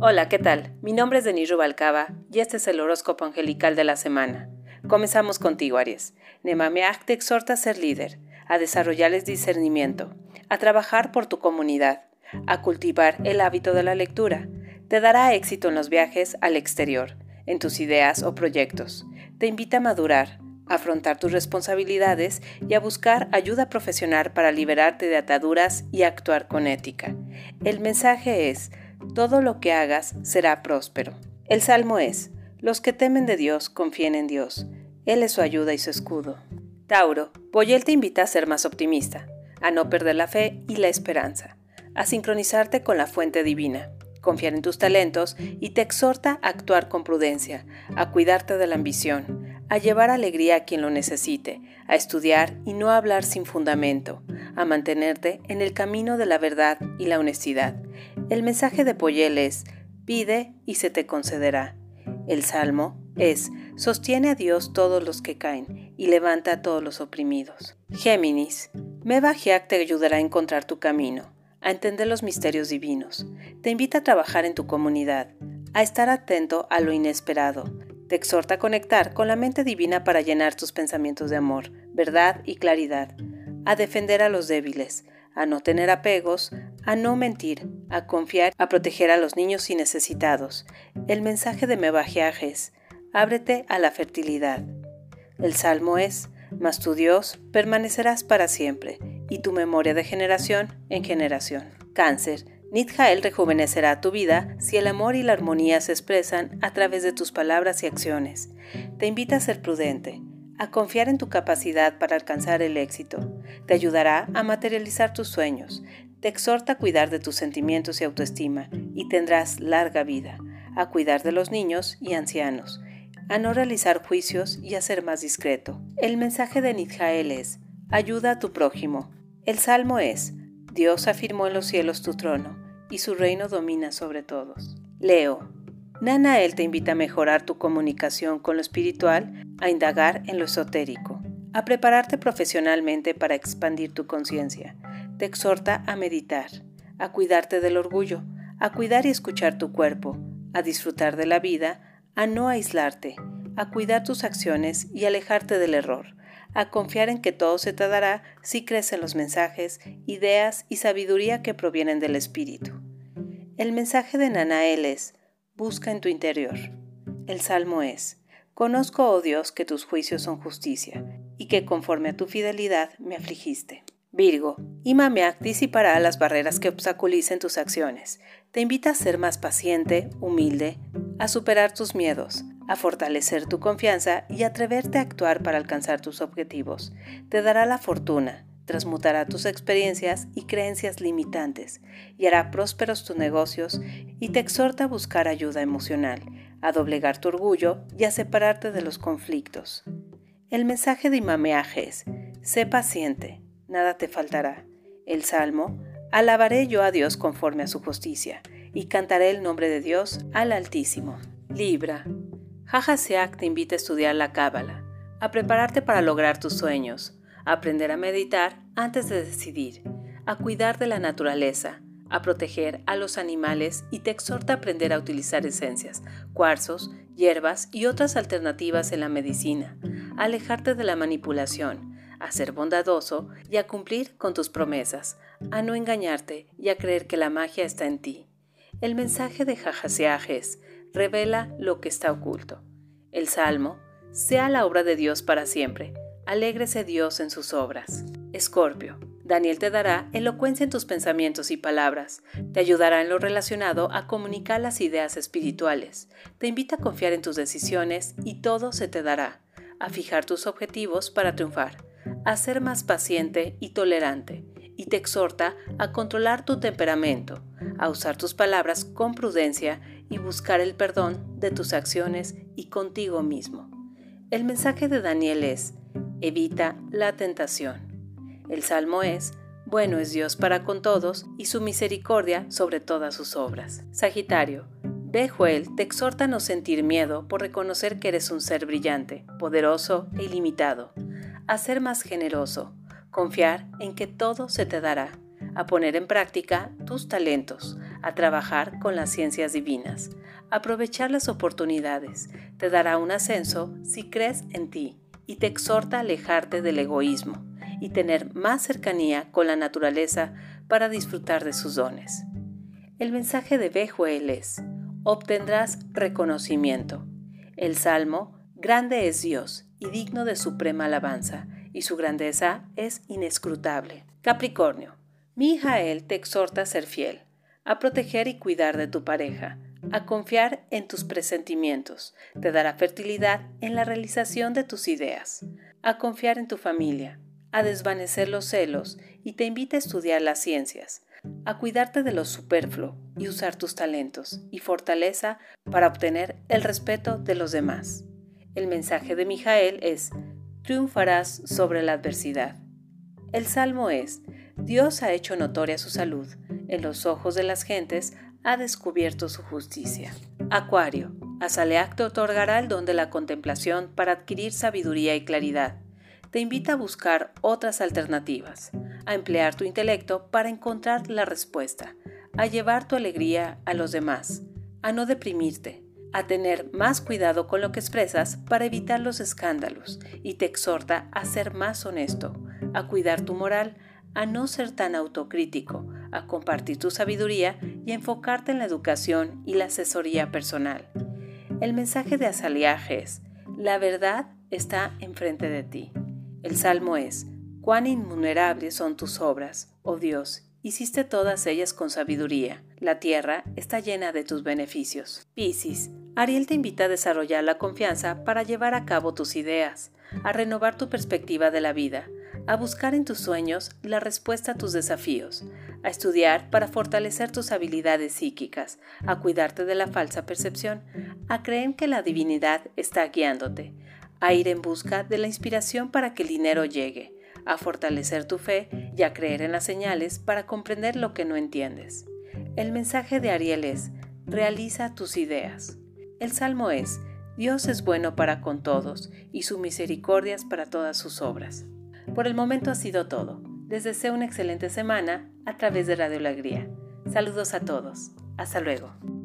Hola, ¿qué tal? Mi nombre es Denis Rubalcaba y este es el horóscopo angelical de la semana. Comenzamos contigo, Aries. Nemameach te exhorta a ser líder, a desarrollar el discernimiento, a trabajar por tu comunidad, a cultivar el hábito de la lectura. Te dará éxito en los viajes al exterior, en tus ideas o proyectos. Te invita a madurar, a afrontar tus responsabilidades y a buscar ayuda profesional para liberarte de ataduras y actuar con ética. El mensaje es, todo lo que hagas será próspero. El salmo es, los que temen de Dios confíen en Dios. Él es su ayuda y su escudo. Tauro, Boyel te invita a ser más optimista, a no perder la fe y la esperanza, a sincronizarte con la fuente divina, confiar en tus talentos y te exhorta a actuar con prudencia, a cuidarte de la ambición, a llevar alegría a quien lo necesite, a estudiar y no hablar sin fundamento, a mantenerte en el camino de la verdad y la honestidad. El mensaje de Poyel es, pide y se te concederá. El salmo es, sostiene a Dios todos los que caen y levanta a todos los oprimidos. Géminis, Mebajiak te ayudará a encontrar tu camino, a entender los misterios divinos. Te invita a trabajar en tu comunidad, a estar atento a lo inesperado, te exhorta a conectar con la mente divina para llenar tus pensamientos de amor, verdad y claridad, a defender a los débiles, a no tener apegos, a no mentir, a confiar, a proteger a los niños y necesitados. El mensaje de Mebajiaje es, ábrete a la fertilidad. El salmo es, mas tu Dios permanecerás para siempre, y tu memoria de generación en generación. Cáncer, Nidjael rejuvenecerá tu vida si el amor y la armonía se expresan a través de tus palabras y acciones. Te invita a ser prudente, a confiar en tu capacidad para alcanzar el éxito. Te ayudará a materializar tus sueños. Te exhorta a cuidar de tus sentimientos y autoestima y tendrás larga vida, a cuidar de los niños y ancianos, a no realizar juicios y a ser más discreto. El mensaje de Nidjael es, ayuda a tu prójimo. El salmo es, Dios afirmó en los cielos tu trono, y su reino domina sobre todos. Leo. Nanael te invita a mejorar tu comunicación con lo espiritual, a indagar en lo esotérico, a prepararte profesionalmente para expandir tu conciencia. Te exhorta a meditar, a cuidarte del orgullo, a cuidar y escuchar tu cuerpo, a disfrutar de la vida, a no aislarte, a cuidar tus acciones y alejarte del error, a confiar en que todo se te dará si crees en los mensajes, ideas y sabiduría que provienen del Espíritu. El mensaje de Nanael es, busca en tu interior. El salmo es, conozco, oh Dios, que tus juicios son justicia, y que conforme a tu fidelidad me afligiste. Virgo, Imameak disipará las barreras que obstaculicen tus acciones. Te invita a ser más paciente, humilde, a superar tus miedos, a fortalecer tu confianza y atreverte a actuar para alcanzar tus objetivos. Te dará la fortuna, transmutará tus experiencias y creencias limitantes y hará prósperos tus negocios y te exhorta a buscar ayuda emocional, a doblegar tu orgullo y a separarte de los conflictos. El mensaje de Imameaje es, sé paciente, nada te faltará. El Salmo, alabaré yo a Dios conforme a su justicia, y cantaré el nombre de Dios al Altísimo. Libra, Seak te invita a estudiar la Cábala, a prepararte para lograr tus sueños, a aprender a meditar antes de decidir, a cuidar de la naturaleza, a proteger a los animales y te exhorta a aprender a utilizar esencias, cuarzos, hierbas y otras alternativas en la medicina, a alejarte de la manipulación, a ser bondadoso y a cumplir con tus promesas, a no engañarte y a creer que la magia está en ti. El mensaje de Jajaseaj es, revela lo que está oculto. El Salmo, sea la obra de Dios para siempre, alégrese Dios en sus obras. Escorpio, Daniel te dará elocuencia en tus pensamientos y palabras, te ayudará en lo relacionado a comunicar las ideas espirituales, te invita a confiar en tus decisiones y todo se te dará, a fijar tus objetivos para triunfar, a ser más paciente y tolerante, y te exhorta a controlar tu temperamento, a usar tus palabras con prudencia y buscar el perdón de tus acciones y contigo mismo. El mensaje de Daniel es, evita la tentación. El salmo es, bueno es Dios para con todos y su misericordia sobre todas sus obras. Sagitario, Bejuel te exhorta a no sentir miedo por reconocer que eres un ser brillante, poderoso e ilimitado, a ser más generoso, confiar en que todo se te dará, a poner en práctica tus talentos, a trabajar con las ciencias divinas. Aprovechar las oportunidades te dará un ascenso si crees en ti y te exhorta a alejarte del egoísmo y tener más cercanía con la naturaleza para disfrutar de sus dones. El mensaje de Bejuel es, obtendrás reconocimiento. El Salmo, grande es Dios y digno de suprema alabanza, y su grandeza es inescrutable. Capricornio, Mijael te exhorta a ser fiel, a proteger y cuidar de tu pareja, a confiar en tus presentimientos, te dará fertilidad en la realización de tus ideas, a confiar en tu familia, a desvanecer los celos y te invita a estudiar las ciencias, a cuidarte de lo superfluo y usar tus talentos y fortaleza para obtener el respeto de los demás. El mensaje de Mijael es, triunfarás sobre la adversidad. El salmo es, Dios ha hecho notoria su salud, en los ojos de las gentes ha descubierto su justicia. Acuario, Azaleac te otorgará el don de la contemplación para adquirir sabiduría y claridad. Te invita a buscar otras alternativas, a emplear tu intelecto para encontrar la respuesta, a llevar tu alegría a los demás, a no deprimirte, a tener más cuidado con lo que expresas para evitar los escándalos y te exhorta a ser más honesto, a cuidar tu moral, a no ser tan autocrítico, a compartir tu sabiduría y enfocarte en la educación y la asesoría personal. El mensaje de Azaliaje es, la verdad está enfrente de ti. El salmo es, cuán invulnerables son tus obras, oh Dios, hiciste todas ellas con sabiduría. La tierra está llena de tus beneficios. Piscis, Ariel te invita a desarrollar la confianza para llevar a cabo tus ideas, a renovar tu perspectiva de la vida, a buscar en tus sueños la respuesta a tus desafíos, a estudiar para fortalecer tus habilidades psíquicas, a cuidarte de la falsa percepción, a creer que la divinidad está guiándote, a ir en busca de la inspiración para que el dinero llegue, a fortalecer tu fe y a creer en las señales para comprender lo que no entiendes. El mensaje de Ariel es, realiza tus ideas. El salmo es, Dios es bueno para con todos y su misericordia es para todas sus obras. Por el momento ha sido todo. Les deseo una excelente semana a través de Radio Alegría. Saludos a todos. Hasta luego.